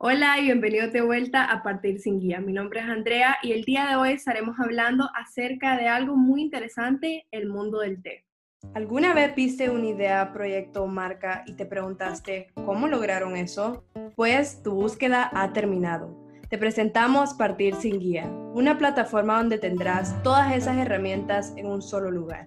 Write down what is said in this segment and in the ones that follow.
Hola y bienvenido de vuelta a Partir sin Guía. Mi nombre es Andrea y el día de hoy estaremos hablando acerca de algo muy interesante, el mundo del té. ¿Alguna vez viste una idea, proyecto o marca y te preguntaste cómo lograron eso? Pues tu búsqueda ha terminado. Te presentamos Partir sin Guía, una plataforma donde tendrás todas esas herramientas en un solo lugar.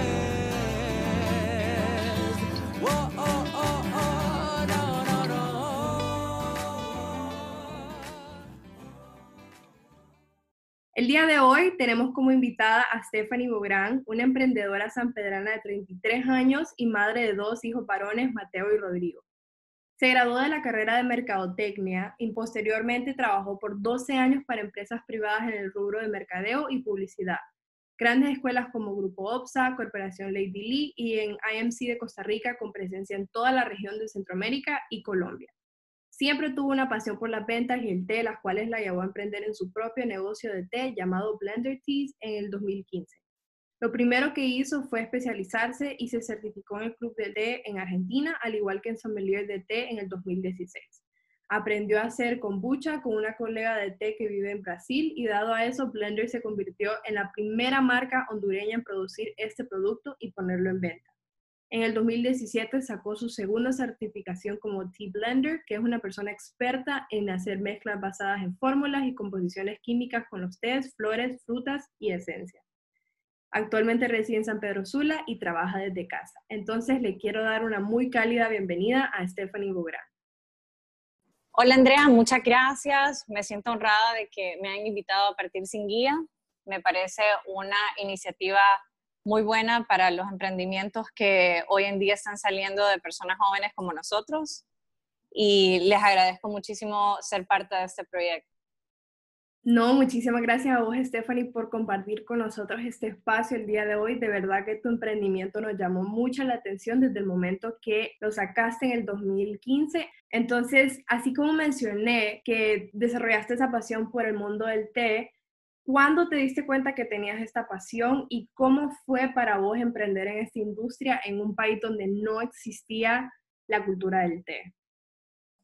El día de hoy tenemos como invitada a Stephanie Bográn, una emprendedora sanpedrana de 33 años y madre de dos hijos varones, Mateo y Rodrigo. Se graduó de la carrera de Mercadotecnia y posteriormente trabajó por 12 años para empresas privadas en el rubro de mercadeo y publicidad. Grandes escuelas como Grupo OPSA, Corporación Lady Lee y en IMC de Costa Rica con presencia en toda la región de Centroamérica y Colombia. Siempre tuvo una pasión por las ventas y el té, las cuales la llevó a emprender en su propio negocio de té llamado Blender Teas en el 2015. Lo primero que hizo fue especializarse y se certificó en el Club de Té en Argentina, al igual que en Sommelier de Té en el 2016. Aprendió a hacer kombucha con una colega de té que vive en Brasil y dado a eso, Blender se convirtió en la primera marca hondureña en producir este producto y ponerlo en venta. En el 2017 sacó su segunda certificación como Tea Blender, que es una persona experta en hacer mezclas basadas en fórmulas y composiciones químicas con los tés, flores, frutas y esencias. Actualmente reside en San Pedro Sula y trabaja desde casa. Entonces le quiero dar una muy cálida bienvenida a Stephanie Bográn. Hola Andrea, muchas gracias. Me siento honrada de que me han invitado a Partir sin Guía. Me parece una iniciativa muy buena para los emprendimientos que hoy en día están saliendo de personas jóvenes como nosotros y les agradezco muchísimo ser parte de este proyecto. No, muchísimas gracias a vos, Stephanie, por compartir con nosotros este espacio el día de hoy. De verdad que tu emprendimiento nos llamó mucho la atención desde el momento que lo sacaste en el 2015. Entonces, así como mencioné que desarrollaste esa pasión por el mundo del té, ¿Cuándo te diste cuenta que tenías esta pasión y cómo fue para vos emprender en esta industria en un país donde no existía la cultura del té?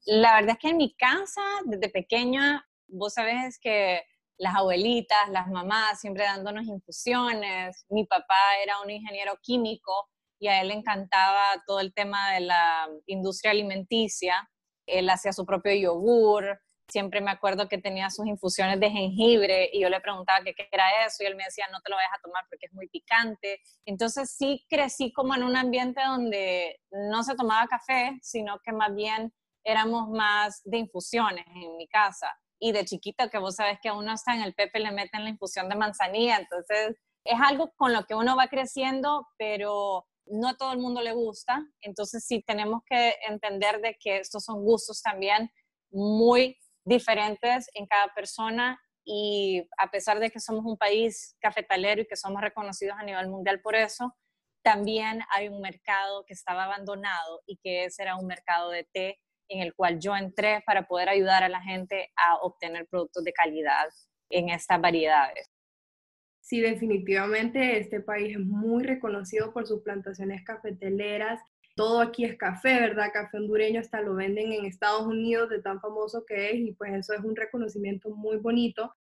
La verdad es que en mi casa, desde pequeña, vos sabés que las abuelitas, las mamás siempre dándonos infusiones. Mi papá era un ingeniero químico y a él le encantaba todo el tema de la industria alimenticia. Él hacía su propio yogur, siempre me acuerdo que tenía sus infusiones de jengibre y yo le preguntaba qué, era eso y él me decía, no te lo vayas a tomar porque es muy picante. Entonces sí crecí como en un ambiente donde no se tomaba café, sino que más bien éramos más de infusiones en mi casa. Y de chiquito, que vos sabes que a uno está en el pepe le meten la infusión de manzanilla, entonces es algo con lo que uno va creciendo, pero no a todo el mundo le gusta, entonces sí tenemos que entender de que estos son gustos también muy diferentes en cada persona y a pesar de que somos un país cafetalero y que somos reconocidos a nivel mundial por eso, también hay un mercado que estaba abandonado y que ese era un mercado de té en el cual yo entré para poder ayudar a la gente a obtener productos de calidad en estas variedades. Sí, definitivamente este país es muy reconocido por sus plantaciones cafeteleras todo aquí es café, ¿verdad? Café hondureño hasta lo venden en Estados Unidos de tan famoso que es y pues eso es un reconocimiento muy bonito.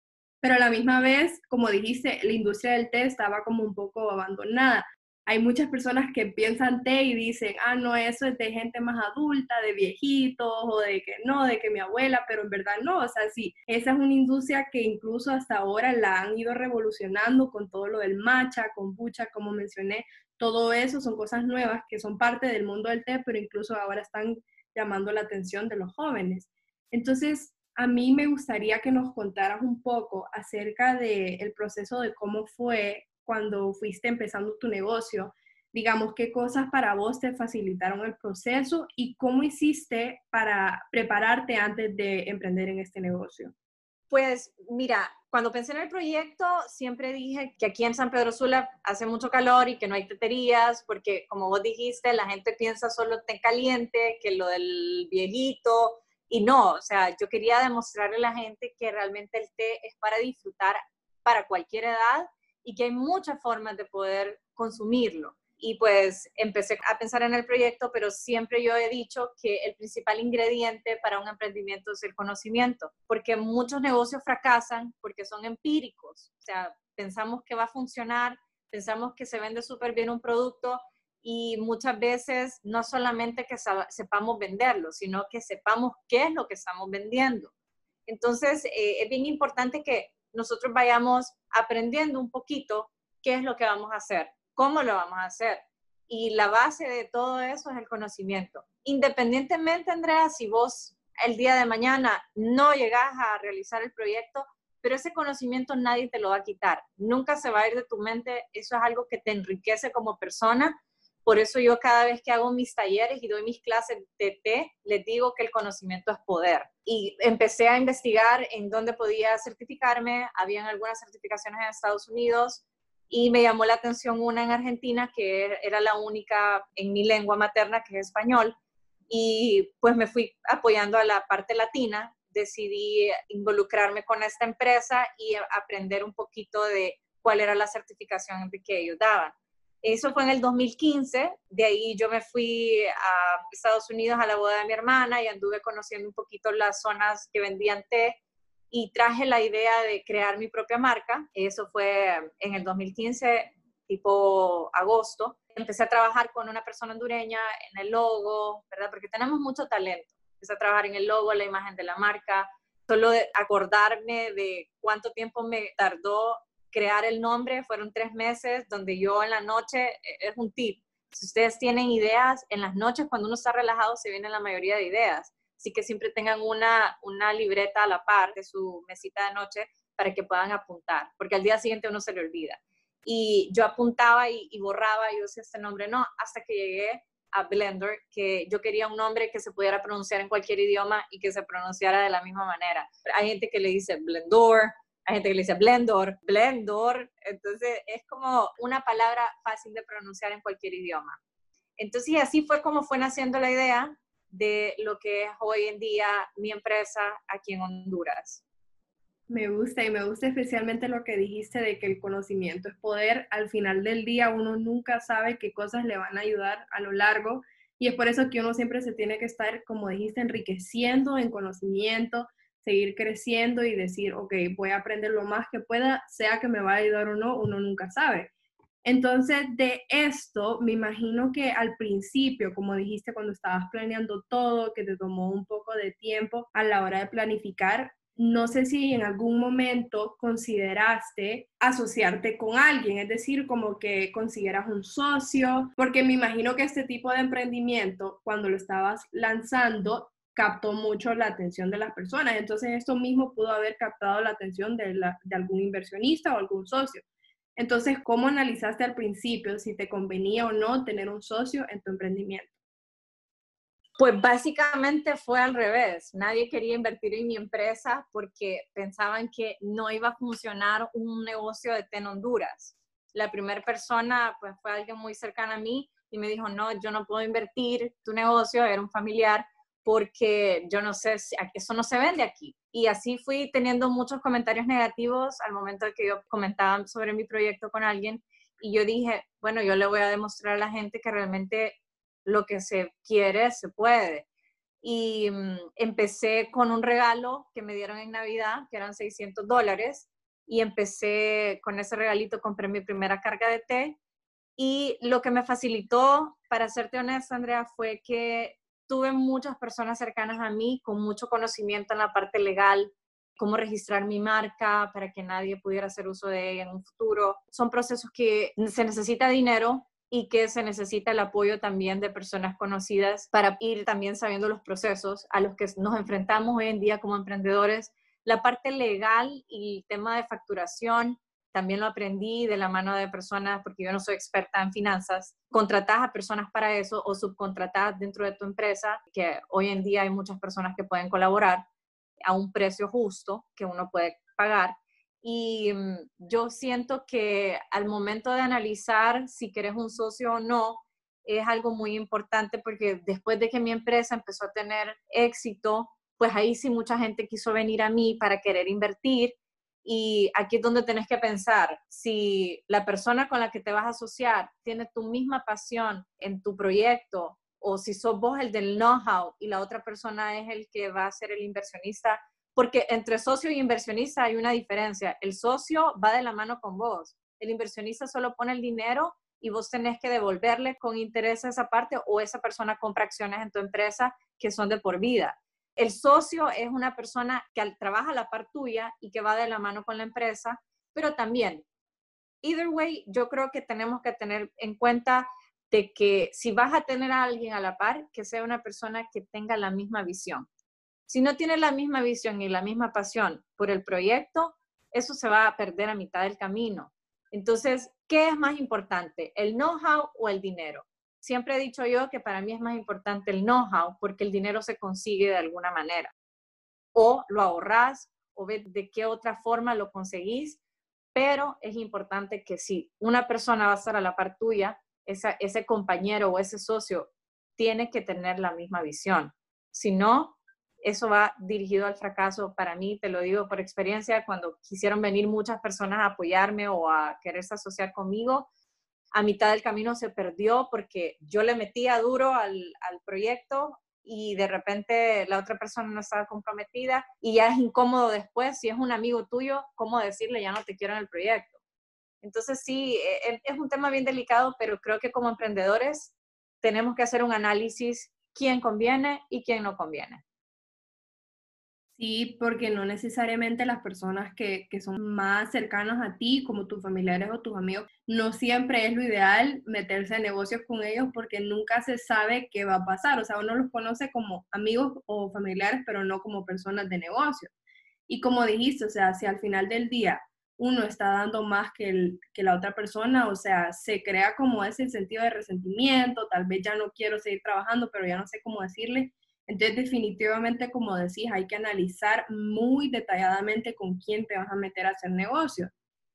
Pero a la misma vez, como dijiste, la industria del té estaba como un poco abandonada. Hay muchas personas que piensan té y dicen, ah, no, eso es de gente más adulta, de viejitos, o de que no, de que mi abuela, pero en verdad no, o sea, sí, esa es una industria que incluso hasta ahora la han ido revolucionando con todo lo del matcha, kombucha, como mencioné, todo eso son cosas nuevas que son parte del mundo del té, pero incluso ahora están llamando la atención de los jóvenes. Entonces, a mí me gustaría que nos contaras un poco acerca del proceso de cómo fue cuando fuiste empezando tu negocio. Digamos, qué cosas para vos te facilitaron el proceso y cómo hiciste para prepararte antes de emprender en este negocio. Pues mira, cuando pensé en el proyecto, siempre dije que aquí en San Pedro Sula hace mucho calor y que no hay teterías, porque como vos dijiste, la gente piensa solo té caliente, que lo del viejito, y no, o sea, yo quería demostrarle a la gente que realmente el té es para disfrutar para cualquier edad y que hay muchas formas de poder consumirlo y pues empecé a pensar en el proyecto, pero siempre yo he dicho que el principal ingrediente para un emprendimiento es el conocimiento, porque muchos negocios fracasan porque son empíricos, o sea, pensamos que va a funcionar, pensamos que se vende súper bien un producto y muchas veces no solamente que sepamos venderlo, sino que sepamos qué es lo que estamos vendiendo. Entonces, eh, es bien importante que nosotros vayamos aprendiendo un poquito qué es lo que vamos a hacer cómo lo vamos a hacer. Y la base de todo eso es el conocimiento. Independientemente, Andrea, si vos el día de mañana no llegás a realizar el proyecto, pero ese conocimiento nadie te lo va a quitar. Nunca se va a ir de tu mente. Eso es algo que te enriquece como persona. Por eso yo cada vez que hago mis talleres y doy mis clases de T, les digo que el conocimiento es poder. Y empecé a investigar en dónde podía certificarme. Habían algunas certificaciones en Estados Unidos, y me llamó la atención una en Argentina que era la única en mi lengua materna que es español y pues me fui apoyando a la parte latina, decidí involucrarme con esta empresa y aprender un poquito de cuál era la certificación que ellos daban. Eso fue en el 2015, de ahí yo me fui a Estados Unidos a la boda de mi hermana y anduve conociendo un poquito las zonas que vendían té y traje la idea de crear mi propia marca. Eso fue en el 2015, tipo agosto. Empecé a trabajar con una persona hondureña en el logo, ¿verdad? Porque tenemos mucho talento. Empecé a trabajar en el logo, la imagen de la marca. Solo acordarme de cuánto tiempo me tardó crear el nombre, fueron tres meses donde yo en la noche, e, es un tip, si ustedes tienen ideas, en las noches cuando uno está relajado se vienen la mayoría de ideas Así que siempre tengan una, una libreta a la par de su mesita de noche para que puedan apuntar, porque al día siguiente uno se le olvida. Y yo apuntaba y, borraba, y yo decía este nombre no, hasta que llegué a Blender, que yo quería un nombre que se pudiera pronunciar en cualquier idioma y que se pronunciara de la misma manera. Hay gente que le dice Blendor, hay gente que le dice Blendor, Blendor, entonces es como una palabra fácil de pronunciar en cualquier idioma. Entonces así fue como fue naciendo la idea de lo que es hoy en día mi empresa aquí en Honduras. Me gusta y me gusta especialmente lo que dijiste de que el conocimiento es poder. Al final del día uno nunca sabe qué cosas le van a ayudar a lo largo y es por eso que uno siempre se tiene que estar, como dijiste, enriqueciendo en conocimiento, seguir creciendo y decir, ok, voy a aprender lo más que pueda, sea que me va a ayudar o no, uno nunca sabe. Entonces, de esto, me imagino que al principio, como dijiste, cuando estabas planeando todo, que te tomó un poco de tiempo a la hora de planificar, no sé si en algún momento consideraste asociarte con alguien, es decir, como que consiguieras un socio, porque me imagino que este tipo de emprendimiento, cuando lo estabas lanzando, captó mucho la atención de las personas. Entonces, esto mismo pudo haber captado la atención de, de algún inversionista o algún socio. Entonces, ¿cómo analizaste al principio si te convenía o no tener un socio en tu emprendimiento? Pues básicamente fue al revés. Nadie quería invertir en mi empresa porque pensaban que no iba a funcionar un negocio de TEN Honduras. La primera persona pues fue alguien muy cercana a mí y me dijo, no, yo no puedo invertir tu negocio, era un familiar, porque yo no sé, si, eso no se vende aquí. Y así fui teniendo muchos comentarios negativos al momento que yo comentaba sobre mi proyecto con alguien y yo dije, bueno, yo le voy a demostrar a la gente que realmente lo que se quiere se puede. Y mm, empecé con un regalo que me dieron en Navidad, que eran 600 dólares, y empecé con ese regalito, compré mi primera carga de té. Y lo que me facilitó, para serte honesta, Andrea, fue que tuve muchas personas cercanas a mí con mucho conocimiento en la parte legal, cómo registrar mi marca para que nadie pudiera hacer uso de ella en un futuro. Son procesos que se necesita dinero y que se necesita el apoyo también de personas conocidas para ir también sabiendo los procesos a los que nos enfrentamos hoy en día como emprendedores. La parte legal y el tema de facturación, también lo aprendí de la mano de personas, porque yo no soy experta en finanzas, contratas a personas para eso o subcontratas dentro de tu empresa, que hoy en día hay muchas personas que pueden colaborar. a un precio justo que uno puede pagar. Y mm, yo siento que al momento de analizar si quieres un socio o no, es algo muy importante porque después de que mi empresa empezó a tener éxito, pues ahí sí mucha gente quiso venir a mí para querer invertir. Y aquí es donde tenés que pensar, si la persona con la que te vas a asociar tiene tu misma pasión en tu proyecto o si sos vos el del know-how y la otra persona es el que va a ser el inversionista, porque entre socio y inversionista hay una diferencia. El socio va de la mano con vos. El inversionista solo pone el dinero y vos tenés que devolverle con interés a esa parte o esa persona compra acciones en tu empresa que son de por vida. El socio es una persona que trabaja a la par tuya y que va de la mano con la empresa, pero también, either way, yo creo que tenemos que tener en cuenta de que si vas a tener a alguien a la par, que sea una persona que tenga la misma visión. Si no tiene la misma visión y la misma pasión por el proyecto, eso se va a perder a mitad del camino. Entonces, ¿qué es más importante, el know-how o el dinero? Siempre he dicho yo que para mí es más importante el know-how porque el dinero se consigue de alguna manera. O lo ahorras o ves de qué otra forma lo conseguís, pero es importante que si una persona va a estar a la par tuya, ese compañero o ese socio tiene que tener la misma visión. Si no, eso va dirigido al fracaso. Para mí, te lo digo por experiencia, cuando quisieron venir muchas personas a apoyarme o a quererse asociar conmigo, a mitad del camino se perdió porque yo le metía duro al, al proyecto y de repente la otra persona no estaba comprometida y ya es incómodo después, si es un amigo tuyo, cómo decirle ya no te quiero en el proyecto. Entonces sí, e, e, es un tema bien delicado, pero creo que como emprendedores tenemos que hacer un análisis quién conviene y quién no conviene. Sí, porque no necesariamente las personas que, son más cercanas a ti, como tus familiares o tus amigos, no siempre es lo ideal meterse en negocios con ellos porque nunca se sabe qué va a pasar. O sea, uno los conoce como amigos o familiares, pero no como personas de negocio. Y como dijiste, o sea, si al final del día uno está dando más que, que la otra persona, o sea, se crea como ese sentido de resentimiento, tal vez ya no quiero seguir trabajando, pero ya no sé cómo decirle. Entonces, definitivamente, como decís, hay que analizar muy detalladamente con quién te vas a meter a hacer negocio,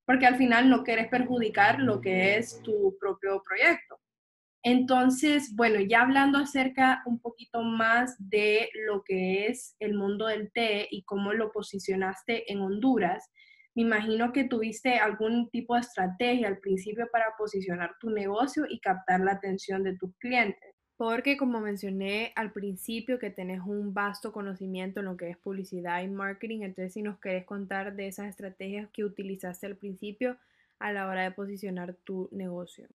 porque al final no quieres perjudicar lo que es tu propio proyecto. Entonces, bueno, ya hablando acerca un poquito más de lo que es el mundo del té y cómo lo posicionaste en Honduras, me imagino que tuviste algún tipo de estrategia al principio para posicionar tu negocio y captar la atención de tus clientes. Porque como mencioné al principio que tenés un vasto conocimiento en lo que es publicidad y marketing, entonces si nos querés contar de esas estrategias que utilizaste al principio a la hora de posicionar tu negocio.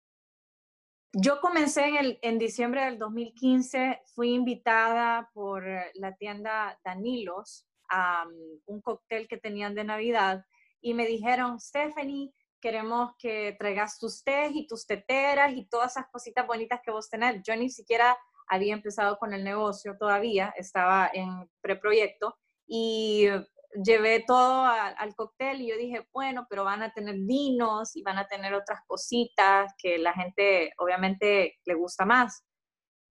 Yo comencé en, el, en diciembre del 2015, fui invitada por la tienda Danilos a um, un cóctel que tenían de Navidad y me dijeron, Stephanie, queremos que traigas tus tés y tus teteras y todas esas cositas bonitas que vos tenés. Yo ni siquiera había empezado con el negocio todavía, estaba en preproyecto y llevé todo al cóctel y yo dije, bueno, pero van a tener vinos y van a tener otras cositas que la gente obviamente le gusta más.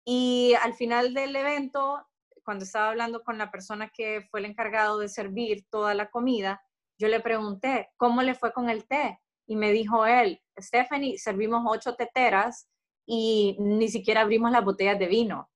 Y al final del evento, cuando estaba hablando con la persona que fue el encargado de servir toda la comida, yo le pregunté, ¿cómo le fue con el té? Y me dijo él, Stephanie, servimos ocho teteras y ni siquiera abrimos las botellas de vino.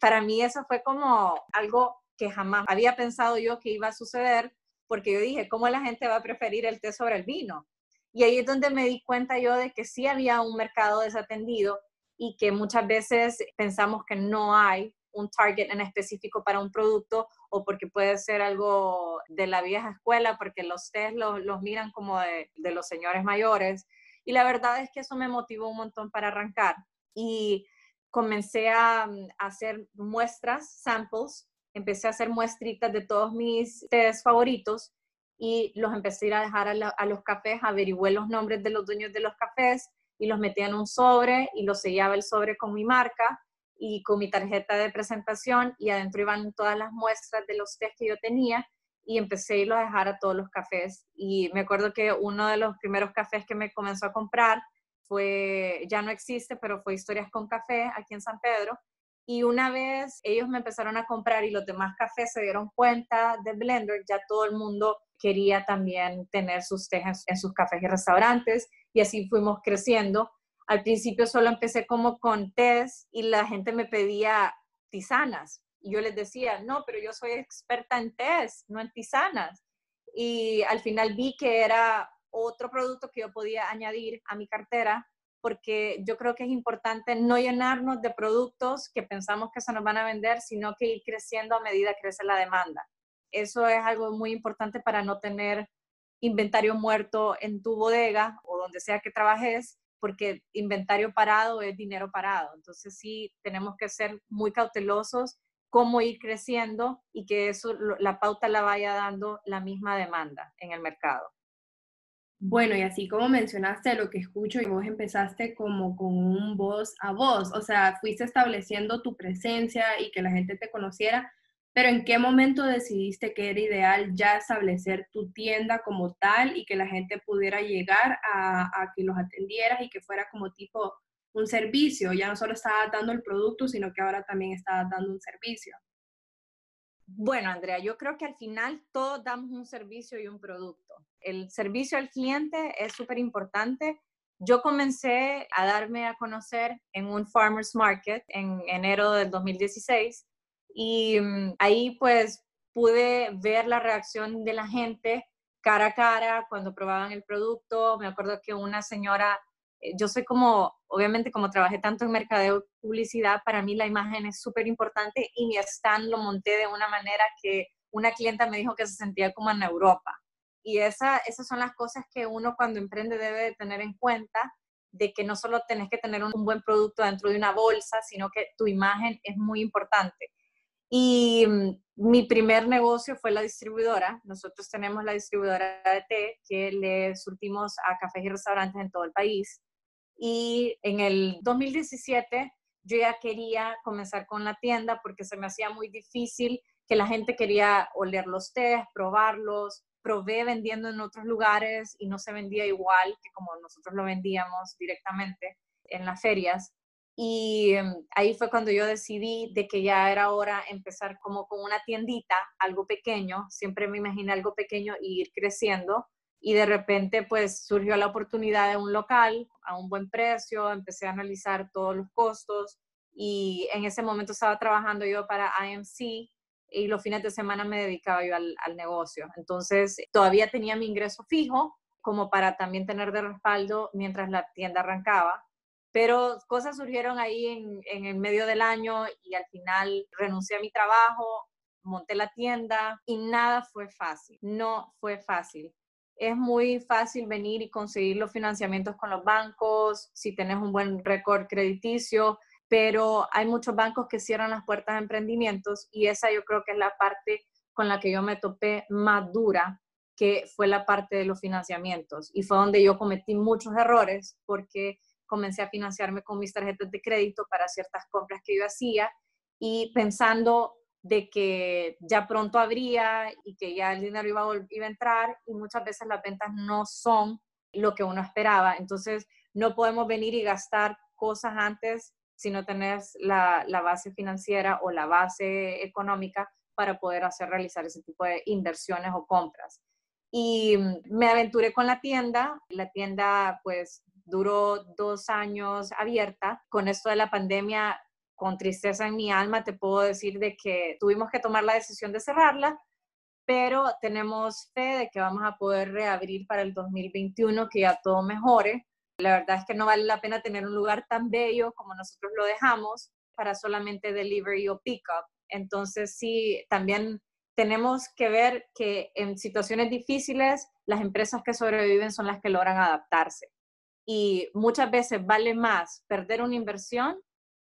Para mí eso fue como algo que jamás había pensado yo que iba a suceder, porque yo dije, ¿cómo la gente va a preferir el té sobre el vino? Y ahí es donde me di cuenta yo de que sí había un mercado desatendido y que muchas veces pensamos que no hay un target en específico para un producto o porque puede ser algo de la vieja escuela, porque los test los, miran como de, los señores mayores. Y la verdad es que eso me motivó un montón para arrancar. Y comencé a, hacer muestras, samples, empecé a hacer muestritas de todos mis test favoritos y los empecé a dejar a, a, los cafés, averigüé los nombres de los dueños de los cafés y los metía en un sobre y los sellaba el sobre con mi marca y con mi tarjeta de presentación y adentro iban todas las muestras de los test que yo tenía y empecé a irlos a dejar a todos los cafés. Y me acuerdo que uno de los primeros cafés que me comenzó a comprar fue, ya no existe, pero fue Historias con Café aquí en San Pedro. Y una vez ellos me empezaron a comprar y los demás cafés se dieron cuenta de Blender, ya todo el mundo quería también tener sus tejas en sus cafés y restaurantes y así fuimos creciendo. Al principio solo empecé como con tés y la gente me pedía tisanas. Y yo les decía, no, pero yo soy experta en tés, no en tisanas. Y al final vi que era otro producto que yo podía añadir a mi cartera porque yo creo que es importante no llenarnos de productos que pensamos que se nos van a vender, sino que ir creciendo a medida que crece la demanda. Eso es algo muy importante para no tener inventario muerto en tu bodega o donde sea que trabajes, porque inventario parado es dinero parado. Entonces sí, tenemos que ser muy cautelosos cómo ir creciendo y que eso la pauta la vaya dando la misma demanda en el mercado. Bueno, y así como mencionaste lo que escucho, y vos empezaste como con un voz a voz, o sea, fuiste estableciendo tu presencia y que la gente te conociera, pero ¿en qué momento decidiste que era ideal ya establecer tu tienda como tal y que la gente pudiera llegar a, que los atendieras y que fuera como tipo un servicio? Ya no solo estaba dando el producto, sino que ahora también estaba dando un servicio. Bueno, Andrea, yo creo que al final todos damos un servicio y un producto. El servicio al cliente es súper importante. Yo comencé a darme a conocer en un farmers market en enero del 2016 y mm, ahí pues pude ver la reacción de la gente cara a cara cuando probaban el producto. Me acuerdo que una señora eh, yo soy como, obviamente como trabajé tanto en mercadeo publicidad, para mí la imagen es súper importante y mi stand lo monté de una manera que una clienta me dijo que se sentía como en Europa. Y esa, esas son las cosas que uno cuando emprende debe de tener en cuenta, de que no solo tenés que tener un, buen producto dentro de una bolsa, sino que tu imagen es muy importante. Y mm, mi primer negocio fue la distribuidora. Nosotros tenemos la distribuidora de té que le surtimos a cafés y restaurantes en todo el país. Y en el 2017 yo ya quería comenzar con la tienda porque se me hacía muy difícil que la gente quería oler los tés, probarlos. Probé vendiendo en otros lugares y no se vendía igual que como nosotros lo vendíamos directamente en las ferias. Y em, ahí fue cuando yo decidí de que ya era hora empezar como con una tiendita, algo pequeño. Siempre me imaginé algo pequeño y ir creciendo y de repente pues surgió la oportunidad de un local a un buen precio, empecé a analizar todos los costos y en ese momento estaba trabajando yo para IMC y los fines de semana me dedicaba yo al, negocio. Entonces todavía tenía mi ingreso fijo como para también tener de respaldo mientras la tienda arrancaba. Pero cosas surgieron ahí en, el medio del año y al final renuncié a mi trabajo, monté la tienda y nada fue fácil, no fue fácil es muy fácil venir y conseguir los financiamientos con los bancos, si tenés un buen récord crediticio, pero hay muchos bancos que cierran las puertas a emprendimientos y esa yo creo que es la parte con la que yo me topé más dura, que fue la parte de los financiamientos. Y fue donde yo cometí muchos errores porque comencé a financiarme con mis tarjetas de crédito para ciertas compras que yo hacía y pensando de que ya pronto habría y que ya el dinero iba a, iba a entrar y muchas veces las ventas no son lo que uno esperaba. Entonces, no podemos venir y gastar cosas antes si no tenés la, la, base financiera o la base económica para poder hacer realizar ese tipo de inversiones o compras. Y me aventuré con la tienda. La tienda pues duró dos años abierta. Con esto de la pandemia con tristeza en mi alma te puedo decir de que tuvimos que tomar la decisión de cerrarla, pero tenemos fe de que vamos a poder reabrir para el 2021, que ya todo mejore. La verdad es que no vale la pena tener un lugar tan bello como nosotros lo dejamos para solamente delivery o pickup. Entonces sí, también tenemos que ver que en situaciones difíciles las empresas que sobreviven son las que logran adaptarse. Y muchas veces vale más perder una inversión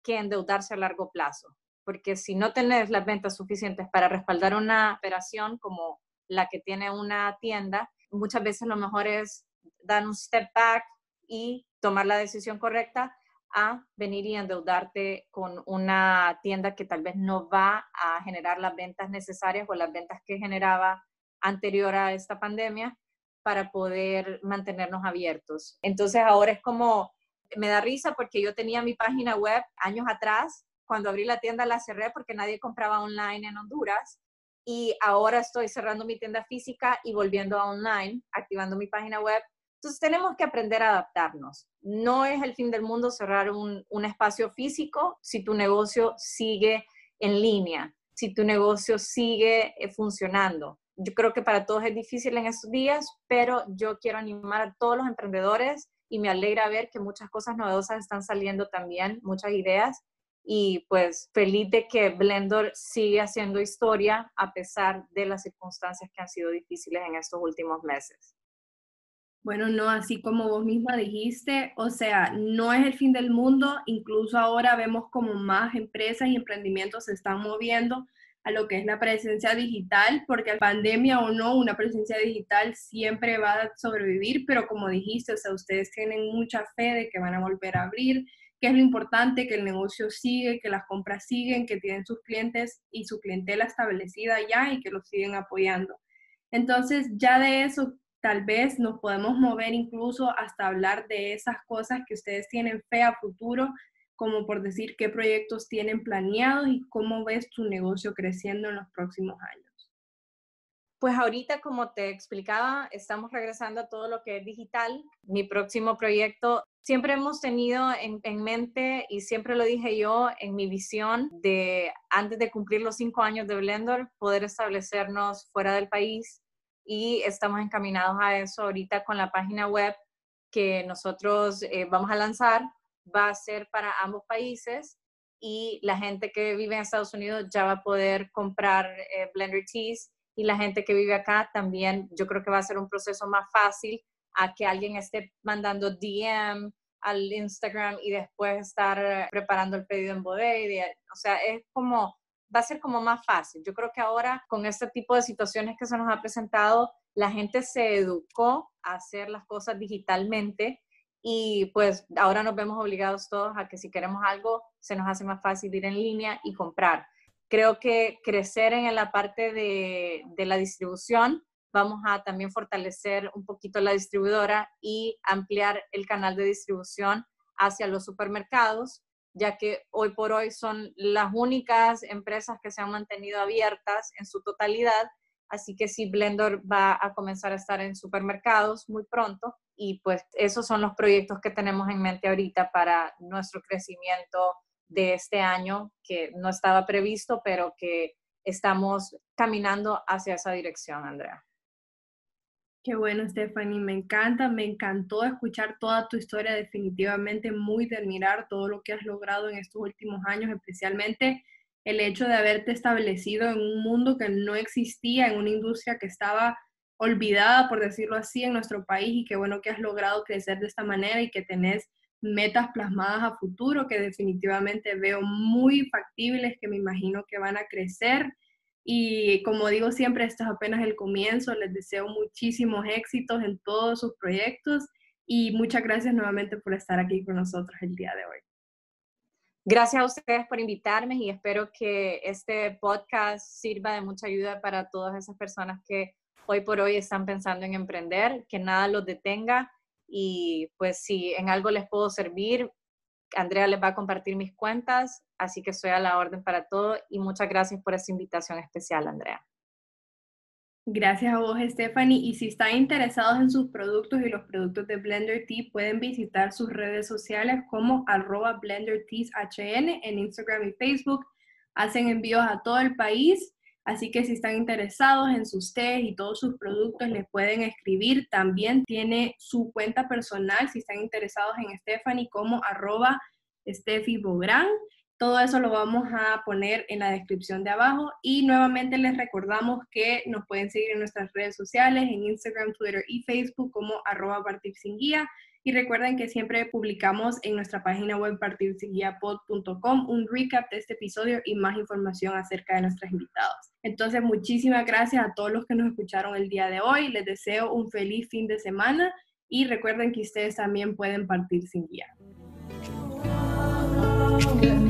que endeudarse a largo plazo, porque si no tenés las ventas suficientes para respaldar una operación como la que tiene una tienda, muchas veces lo mejor es dar un step back y tomar la decisión correcta a venir y endeudarte con una tienda que tal vez no va a generar las ventas necesarias o las ventas que generaba anterior a esta pandemia para poder mantenernos abiertos. Entonces ahora es como me da risa porque yo tenía mi página web años atrás cuando abrí la tienda la cerré porque nadie compraba online en Honduras y ahora estoy cerrando mi tienda física y volviendo a online, activando mi página web. Entonces tenemos que aprender a adaptarnos. No es el fin del mundo cerrar un, un espacio físico si tu negocio sigue en línea, si tu negocio sigue eh, funcionando. Yo creo que para todos es difícil en estos días, pero yo quiero animar a todos los emprendedores y me alegra ver que muchas cosas novedosas están saliendo también, muchas ideas y pues feliz de que Blender sigue haciendo historia a pesar de las circunstancias que han sido difíciles en estos últimos meses. Bueno, no, así como vos misma dijiste, o sea, no es el fin del mundo, incluso ahora vemos como más empresas y emprendimientos se están moviendo a lo que es la presencia digital, porque pandemia o no, una presencia digital siempre va a sobrevivir, pero como dijiste, o sea, ustedes tienen mucha fe de que van a volver a abrir, que es lo importante, que el negocio sigue, que las compras siguen, que tienen sus clientes y su clientela establecida ya y que los siguen apoyando. Entonces, ya de eso tal vez nos podemos mover incluso hasta hablar de esas cosas que ustedes tienen fe a futuro, como por decir qué proyectos tienen planeados y cómo ves tu negocio creciendo en los próximos años. Pues ahorita, como te explicaba, estamos regresando a todo lo que es digital. Mi próximo proyecto, siempre hemos tenido en, en, mente, y siempre lo dije yo, en mi visión de antes de cumplir los cinco años de Blender, poder establecernos fuera del país, y estamos encaminados a eso ahorita con la página web que nosotros eh, vamos a lanzar. Va a ser para ambos países y la gente que vive en Estados Unidos ya va a poder comprar eh, Blender Teas y la gente que vive acá también, yo creo que va a ser un proceso más fácil a que alguien esté mandando DM al Instagram y después estar preparando el pedido en bodega. O sea, es como va a ser como más fácil. Yo creo que ahora con este tipo de situaciones que se nos ha presentado, la gente se educó a hacer las cosas digitalmente y pues ahora nos vemos obligados todos a que si queremos algo, se nos hace más fácil ir en línea y comprar. Creo que crecer en la parte de, la distribución, vamos a también fortalecer un poquito la distribuidora y ampliar el canal de distribución hacia los supermercados ya que hoy por hoy son las únicas empresas que se han mantenido abiertas en su totalidad. Así que sí, Blender va a comenzar a estar en supermercados muy pronto y pues esos son los proyectos que tenemos en mente ahorita para nuestro crecimiento de este año, que no estaba previsto, pero que estamos caminando hacia esa dirección, Andrea. Qué bueno, Stephanie, me encanta, me encantó escuchar toda tu historia, definitivamente muy de admirar todo lo que has logrado en estos últimos años, especialmente el hecho de haberte establecido en un mundo que no existía, en una industria que estaba olvidada, por decirlo así, en nuestro país y qué bueno que has logrado crecer de esta manera y que tenés metas plasmadas a futuro que definitivamente veo muy factibles, que me imagino que van a crecer y como digo siempre, esto es apenas el comienzo. Les deseo muchísimos éxitos en todos sus proyectos y muchas gracias nuevamente por estar aquí con nosotros el día de hoy. Gracias a ustedes por invitarme y espero que este podcast sirva de mucha ayuda para todas esas personas que hoy por hoy están pensando en emprender, que nada los detenga y pues si en algo les puedo servir, Andrea les va a compartir mis cuentas, así que estoy a la orden para todo y muchas gracias por esta invitación especial, Andrea. Gracias a vos, Stephanie. Y si están interesados en sus productos y los productos de Blender Tea, pueden visitar sus redes sociales como arroba BlenderTeasHN en Instagram y Facebook. Hacen envíos a todo el país, así que si están interesados en sus tés y todos sus productos, les pueden escribir. También tiene su cuenta personal, si están interesados en Stephanie, como arroba Steffi Bográn. Todo eso lo vamos a poner en la descripción de abajo y nuevamente les recordamos que nos pueden seguir en nuestras redes sociales, en Instagram, Twitter y Facebook como arroba partir sin guía. Y recuerden que siempre publicamos en nuestra página web partirsinguiapod.com un recap de este episodio y más información acerca de nuestros invitados. Entonces, muchísimas gracias a todos los que nos escucharon el día de hoy. Les deseo un feliz fin de semana y recuerden que ustedes también pueden partir sin guía.